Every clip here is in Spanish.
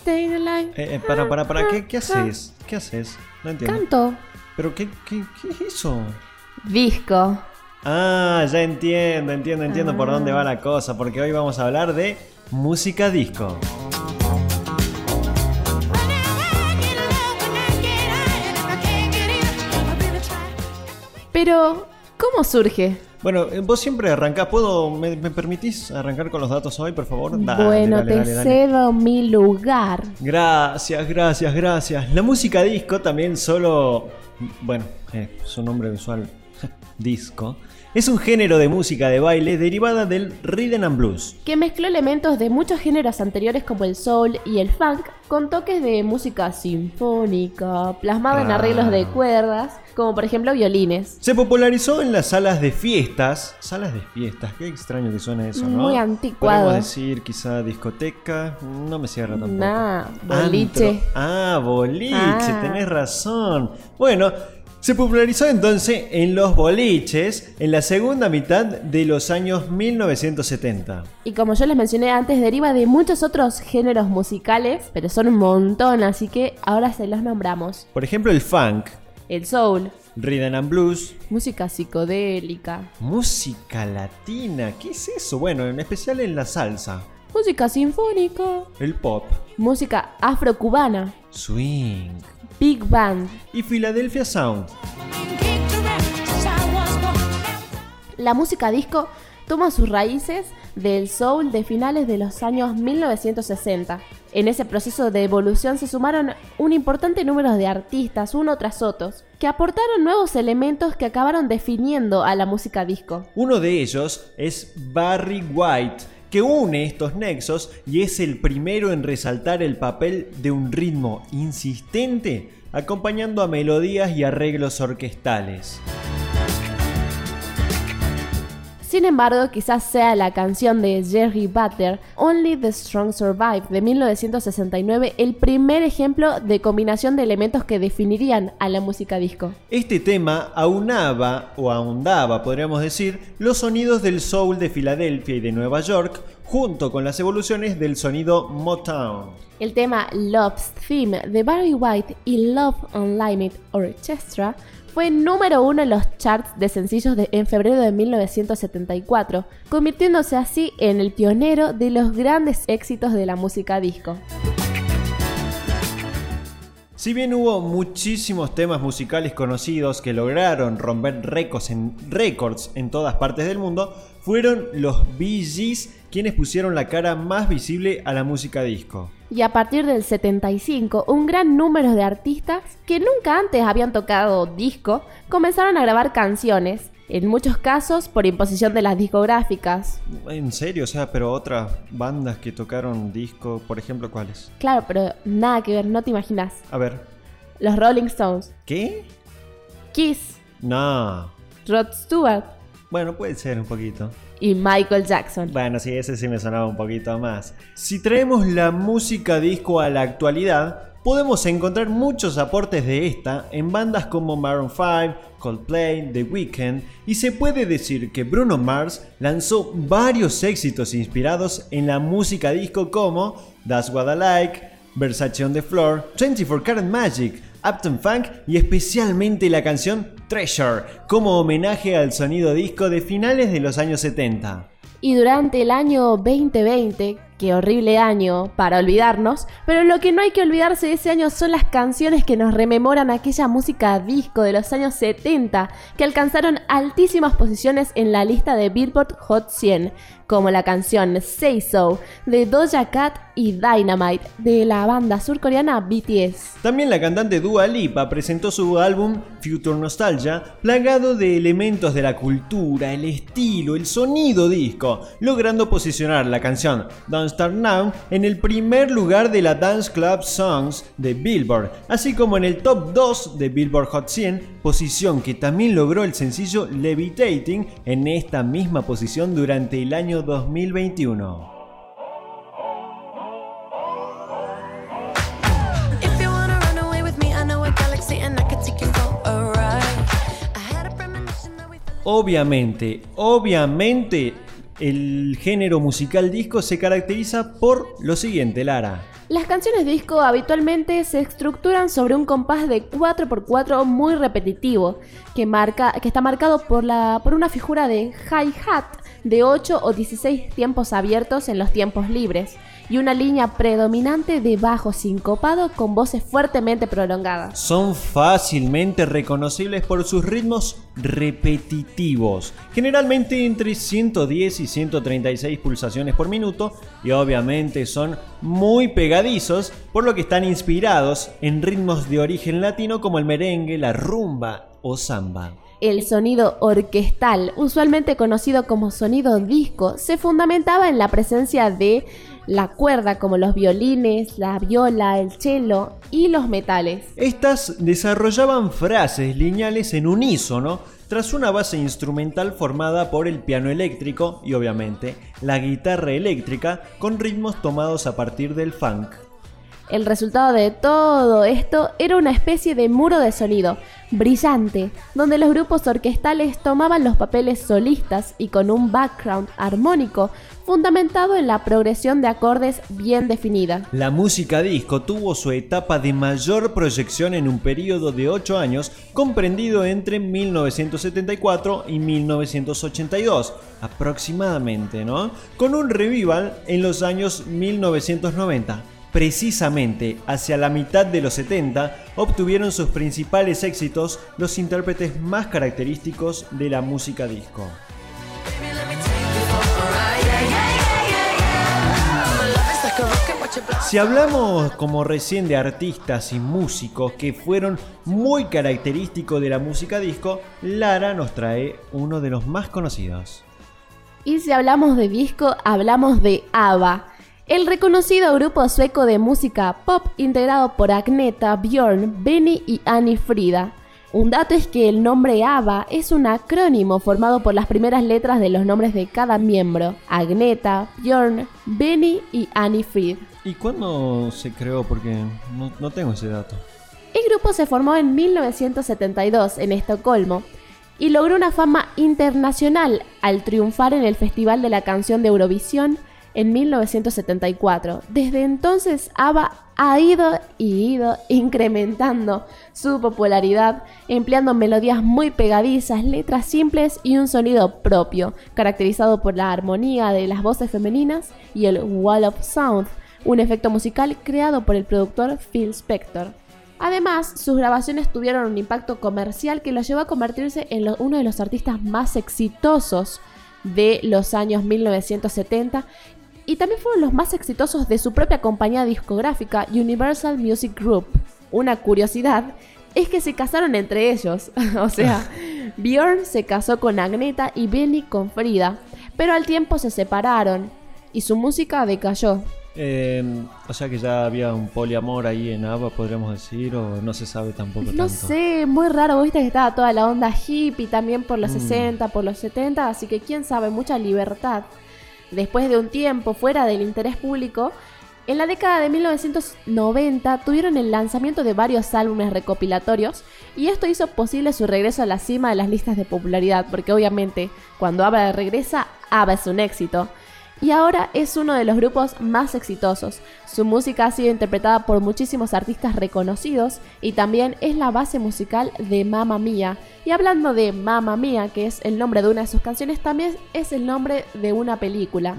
Stay alive. Eh, eh, para, para, para, ¿qué, qué haces? ¿Qué haces? No entiendo. Canto. ¿Pero qué, qué, qué es eso? Disco. Ah, ya entiendo, entiendo, entiendo por Ah. dónde va la cosa, porque hoy vamos a hablar de música disco. Pero, ¿cómo surge? Bueno, eh, vos siempre arrancás, ¿puedo, me, me permitís arrancar con los datos hoy, por favor? Dale, bueno, dale, te dale, cedo mi lugar. Gracias, gracias, gracias. La música disco también solo, bueno, eh, su nombre visual, disco, es un género de música de baile derivada del rhythm and blues. que mezcló elementos de muchos géneros anteriores como el soul y el funk con toques de música sinfónica, plasmado en arreglos de cuerdas, como por ejemplo violines. Se popularizó en las salas de fiestas. Salas de fiestas, qué extraño que suena eso, ¿no? Muy anticuado. Podemos decir quizá discoteca, no me cierra tampoco. Nah, boliche. Antro. Ah, boliche, Ah. tenés razón. Bueno, se popularizó entonces en los boliches en la segunda mitad de los años 1970. Y como yo les mencioné antes, deriva de muchos otros géneros musicales, pero son un montón, así que ahora se los nombramos. Por ejemplo, el funk, El soul, rhythm and blues, música psicodélica, música latina, ¿qué es eso? Bueno, en especial en la salsa, música sinfónica, el pop, música afrocubana, swing big band. y Philadelphia Sound. La música disco toma sus raíces del soul de finales de los años 1960. En ese proceso de evolución se sumaron un importante número de artistas, uno tras otros, que aportaron nuevos elementos que acabaron definiendo a la música disco. Uno de ellos es Barry White, que une estos nexos y es el primero en resaltar el papel de un ritmo insistente acompañando a melodías y arreglos orquestales. Sin embargo, quizás sea la canción de Jerry Butler, Only the Strong Survive, de 1969, el primer ejemplo de combinación de elementos que definirían a la música disco. Este tema aunaba o ahondaba, podríamos decir, los sonidos del soul de Filadelfia y de Nueva York junto con las evoluciones del sonido Motown. El tema Love's Theme de Barry White y Love Unlimited Orchestra fue número uno en los charts de sencillos de- en febrero de 1974, convirtiéndose así en el pionero de los grandes éxitos de la música disco. Si bien hubo muchísimos temas musicales conocidos que lograron romper récords en, en todas partes del mundo, fueron los Bee Gees quienes pusieron la cara más visible a la música disco. Y a partir del 75, un gran número de artistas que nunca antes habían tocado disco comenzaron a grabar canciones, en muchos casos por imposición de las discográficas. En serio, o sea, pero otras bandas que tocaron disco, por ejemplo, ¿cuáles? Claro, pero nada que ver, no te imaginas. A ver, Los Rolling Stones, ¿qué? Kiss, No. Rod Stewart Bueno, puede ser un poquito. Y Michael Jackson. Bueno, sí, ese sí me sonaba un poquito más. Si traemos la música disco a la actualidad, podemos encontrar muchos aportes de esta en bandas como Maroon 5, Coldplay, The Weeknd, y se puede decir que Bruno Mars lanzó varios éxitos inspirados en la música disco como That's What I Like, Versace on the Floor, 24 Karat Magic, Upton Funk y especialmente la canción Treasure, como homenaje al sonido disco de finales de los años 70. Y durante el año 2020, qué horrible año para olvidarnos, pero lo que no hay que olvidarse de ese año son las canciones que nos rememoran aquella música disco de los años 70 que alcanzaron altísimas posiciones en la lista de Billboard Hot 100, como la canción Say So de Doja Cat y Dynamite de la banda surcoreana BTS. También la cantante Dua Lipa presentó su álbum Future Nostalgia, plagado de elementos de la cultura, el estilo, el sonido disco, logrando posicionar la canción Don't Start Now en el primer lugar de la Dance Club Songs de Billboard, así como en el top 2 de Billboard Hot 100, posición que también logró el sencillo Levitating en esta misma posición durante el año 2021. If you wanna run away with me, I know a galaxy and I could take you for a ride. I had a premonition that we Obviamente, obviamente, El género musical disco se caracteriza por lo siguiente, Lara. Las canciones disco habitualmente se estructuran sobre un compás de 4x4 muy repetitivo, que, marca, que está marcado por, la, por una figura de hi-hat de 8 o 16 tiempos abiertos en los tiempos libres, y una línea predominante de bajo sincopado con voces fuertemente prolongadas. Son fácilmente reconocibles por sus ritmos repetitivos, generalmente entre 110 y 136 pulsaciones por minuto, y obviamente son muy pegadizos, por lo que están inspirados en ritmos de origen latino como el merengue, la rumba o samba. El sonido orquestal, usualmente conocido como sonido disco, se fundamentaba en la presencia de la cuerda como los violines, la viola, el cello y los metales. Estas desarrollaban frases lineales en unísono tras una base instrumental formada por el piano eléctrico y obviamente la guitarra eléctrica con ritmos tomados a partir del funk. El resultado de todo esto era una especie de muro de sonido, brillante, donde los grupos orquestales tomaban los papeles solistas y con un background armónico fundamentado en la progresión de acordes bien definida. La música disco tuvo su etapa de mayor proyección en un periodo de 8 años comprendido entre 1974 y 1982 aproximadamente, ¿no? Con un revival en los años 1990. Precisamente hacia la mitad de los 70 obtuvieron sus principales éxitos los intérpretes más característicos de la música disco. Si hablamos como recién de artistas y músicos que fueron muy característicos de la música disco, Lara nos trae uno de los más conocidos. Y si hablamos de disco, hablamos de ABBA, el reconocido grupo sueco de música pop integrado por Agneta, Björn, Benny y Annie Frida. Un dato es que el nombre ABBA es un acrónimo formado por las primeras letras de los nombres de cada miembro: Agneta, Björn, Benny y Annie Frid. ¿Y cuándo se creó? Porque no, no tengo ese dato. El grupo se formó en 1972 en Estocolmo y logró una fama internacional al triunfar en el Festival de la Canción de Eurovisión en 1974. Desde entonces ABBA ha ido y ido incrementando su popularidad, empleando melodías muy pegadizas, letras simples y un sonido propio, caracterizado por la armonía de las voces femeninas y el wall of sound, un efecto musical creado por el productor Phil Spector. Además, sus grabaciones tuvieron un impacto comercial que lo llevó a convertirse en uno de los artistas más exitosos de los años 1970 y también fueron los más exitosos de su propia compañía discográfica Universal Music Group. Una curiosidad es que se casaron entre ellos, o sea, Björn se casó con Agneta y Benny con Frida, pero al tiempo se separaron y su música decayó. Eh, o sea que ya había un poliamor ahí en ABBA, podríamos decir, o no se sabe tampoco No tanto. sé, muy raro, viste que estaba toda la onda hippie también por los Mm. 60, por los 70, así que quién sabe, mucha libertad. Después de un tiempo fuera del interés público, en la década de 1990 tuvieron el lanzamiento de varios álbumes recopilatorios y esto hizo posible su regreso a la cima de las listas de popularidad, porque obviamente cuando ABBA regresa, ABBA es un éxito. Y ahora es uno de los grupos más exitosos. Su música ha sido interpretada por muchísimos artistas reconocidos y también es la base musical de Mamma Mía. Y hablando de Mamma Mía, que es el nombre de una de sus canciones, también es el nombre de una película.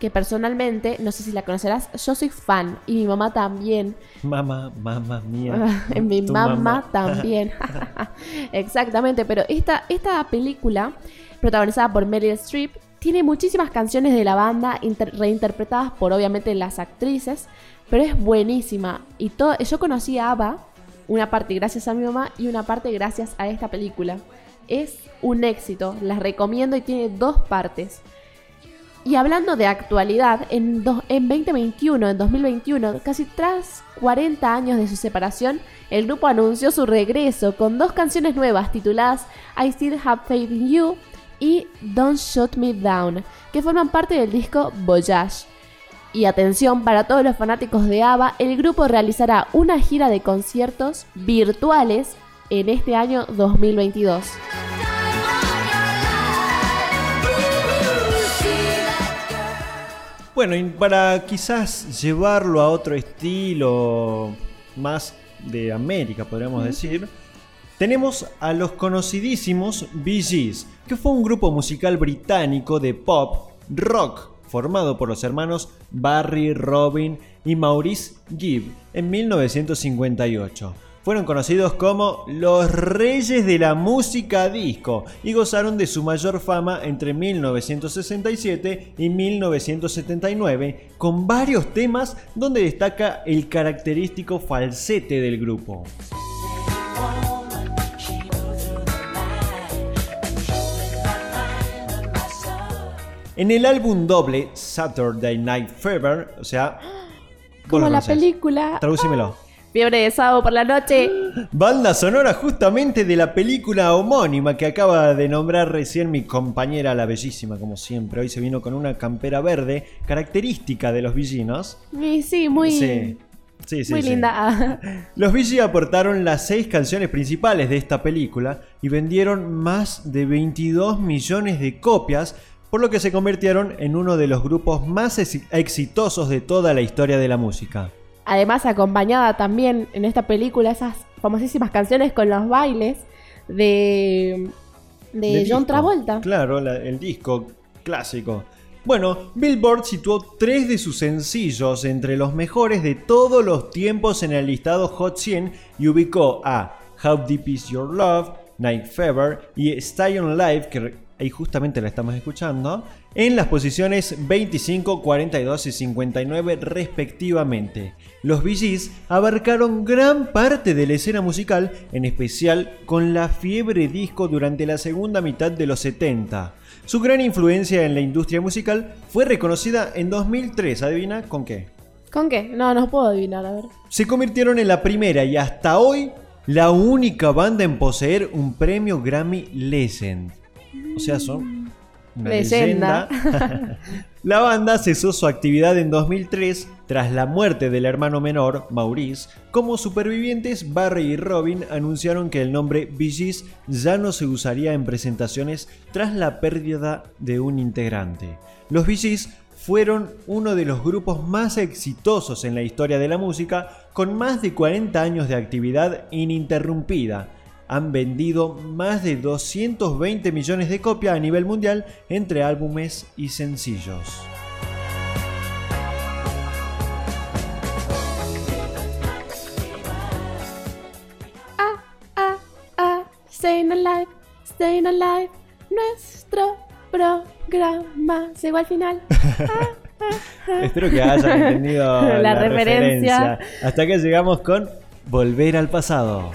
Que personalmente, no sé si la conocerás, yo soy fan y mi mamá también. Mamá, mamá mía. mi mamá, también. Exactamente, pero esta, esta película, protagonizada por Meryl Streep, tiene muchísimas canciones de la banda inter- reinterpretadas por obviamente las actrices, pero es buenísima. Y todo, yo conocí a ABBA, una parte gracias a mi mamá y una parte gracias a esta película. Es un éxito, las recomiendo y tiene dos partes. Y hablando de actualidad, en, en 2021, en 2021, casi tras 40 años de su separación, el grupo anunció su regreso con dos canciones nuevas tituladas I Still Have Faith in You y Don't Shut Me Down, que forman parte del disco Voyage. Y atención, para todos los fanáticos de ABBA, el grupo realizará una gira de conciertos virtuales en este año 2022. See Bueno, y para quizás llevarlo a otro estilo más de América, podríamos decir, tenemos a los conocidísimos Bee Gees, que fue un grupo musical británico de pop rock formado por los hermanos Barry, Robin y Maurice Gibb en 1958. Fueron conocidos como los reyes de la música disco y gozaron de su mayor fama entre 1967 y 1979 con varios temas donde destaca el característico falsete del grupo. En el álbum doble Saturday Night Fever, o sea, Como la película Traducímelo. Fiebre de sábado por la noche. Banda sonora justamente de la película homónima que acaba de nombrar recién mi compañera, la bellísima, como siempre. Hoy se vino con una campera verde, característica de los villinos. Y sí, muy, Sí. Sí, sí, muy sí. linda. Los Bee aportaron las seis canciones principales de esta película y vendieron más de 22 millones de copias, por lo que se convirtieron en uno de los grupos más ex- exitosos de toda la historia de la música. Además, acompañada también en esta película esas famosísimas canciones con los bailes de, de, John disco. Travolta. Claro, la- el disco clásico. Bueno, Billboard situó tres de sus sencillos entre los mejores de todos los tiempos en el listado Hot 100 y ubicó a How Deep Is Your Love, Night Fever y Stay on Live, que ahí justamente la estamos escuchando, en las posiciones 25, 42 y 59 respectivamente. Los Gees abarcaron gran parte de la escena musical, en especial con la fiebre disco durante la segunda mitad de los 70. Su gran influencia en la industria musical fue reconocida en 2003, ¿adivina con qué? ¿Con qué? No, no puedo adivinar, a ver. Se convirtieron en la primera y hasta hoy la única banda en poseer un premio Grammy Legend. O sea, son una Leyenda. leyenda. la banda cesó su actividad en 2003 tras la muerte del hermano menor, Maurice. Como supervivientes, Barry y Robin anunciaron que el nombre Bee Gees ya no se usaría en presentaciones tras la pérdida de un integrante. Los Bee Gees fueron uno de los grupos más exitosos en la historia de la música, con más de 40 años de actividad ininterrumpida. Han vendido más de 220 millones de copias a nivel mundial entre álbumes y sencillos. Ah, ah, ah, Staying Alive, Staying Alive, nuestro programa. Llegó al final. Espero que hayan entendido la, La referencia. referencia. Hasta que llegamos con Volver al pasado.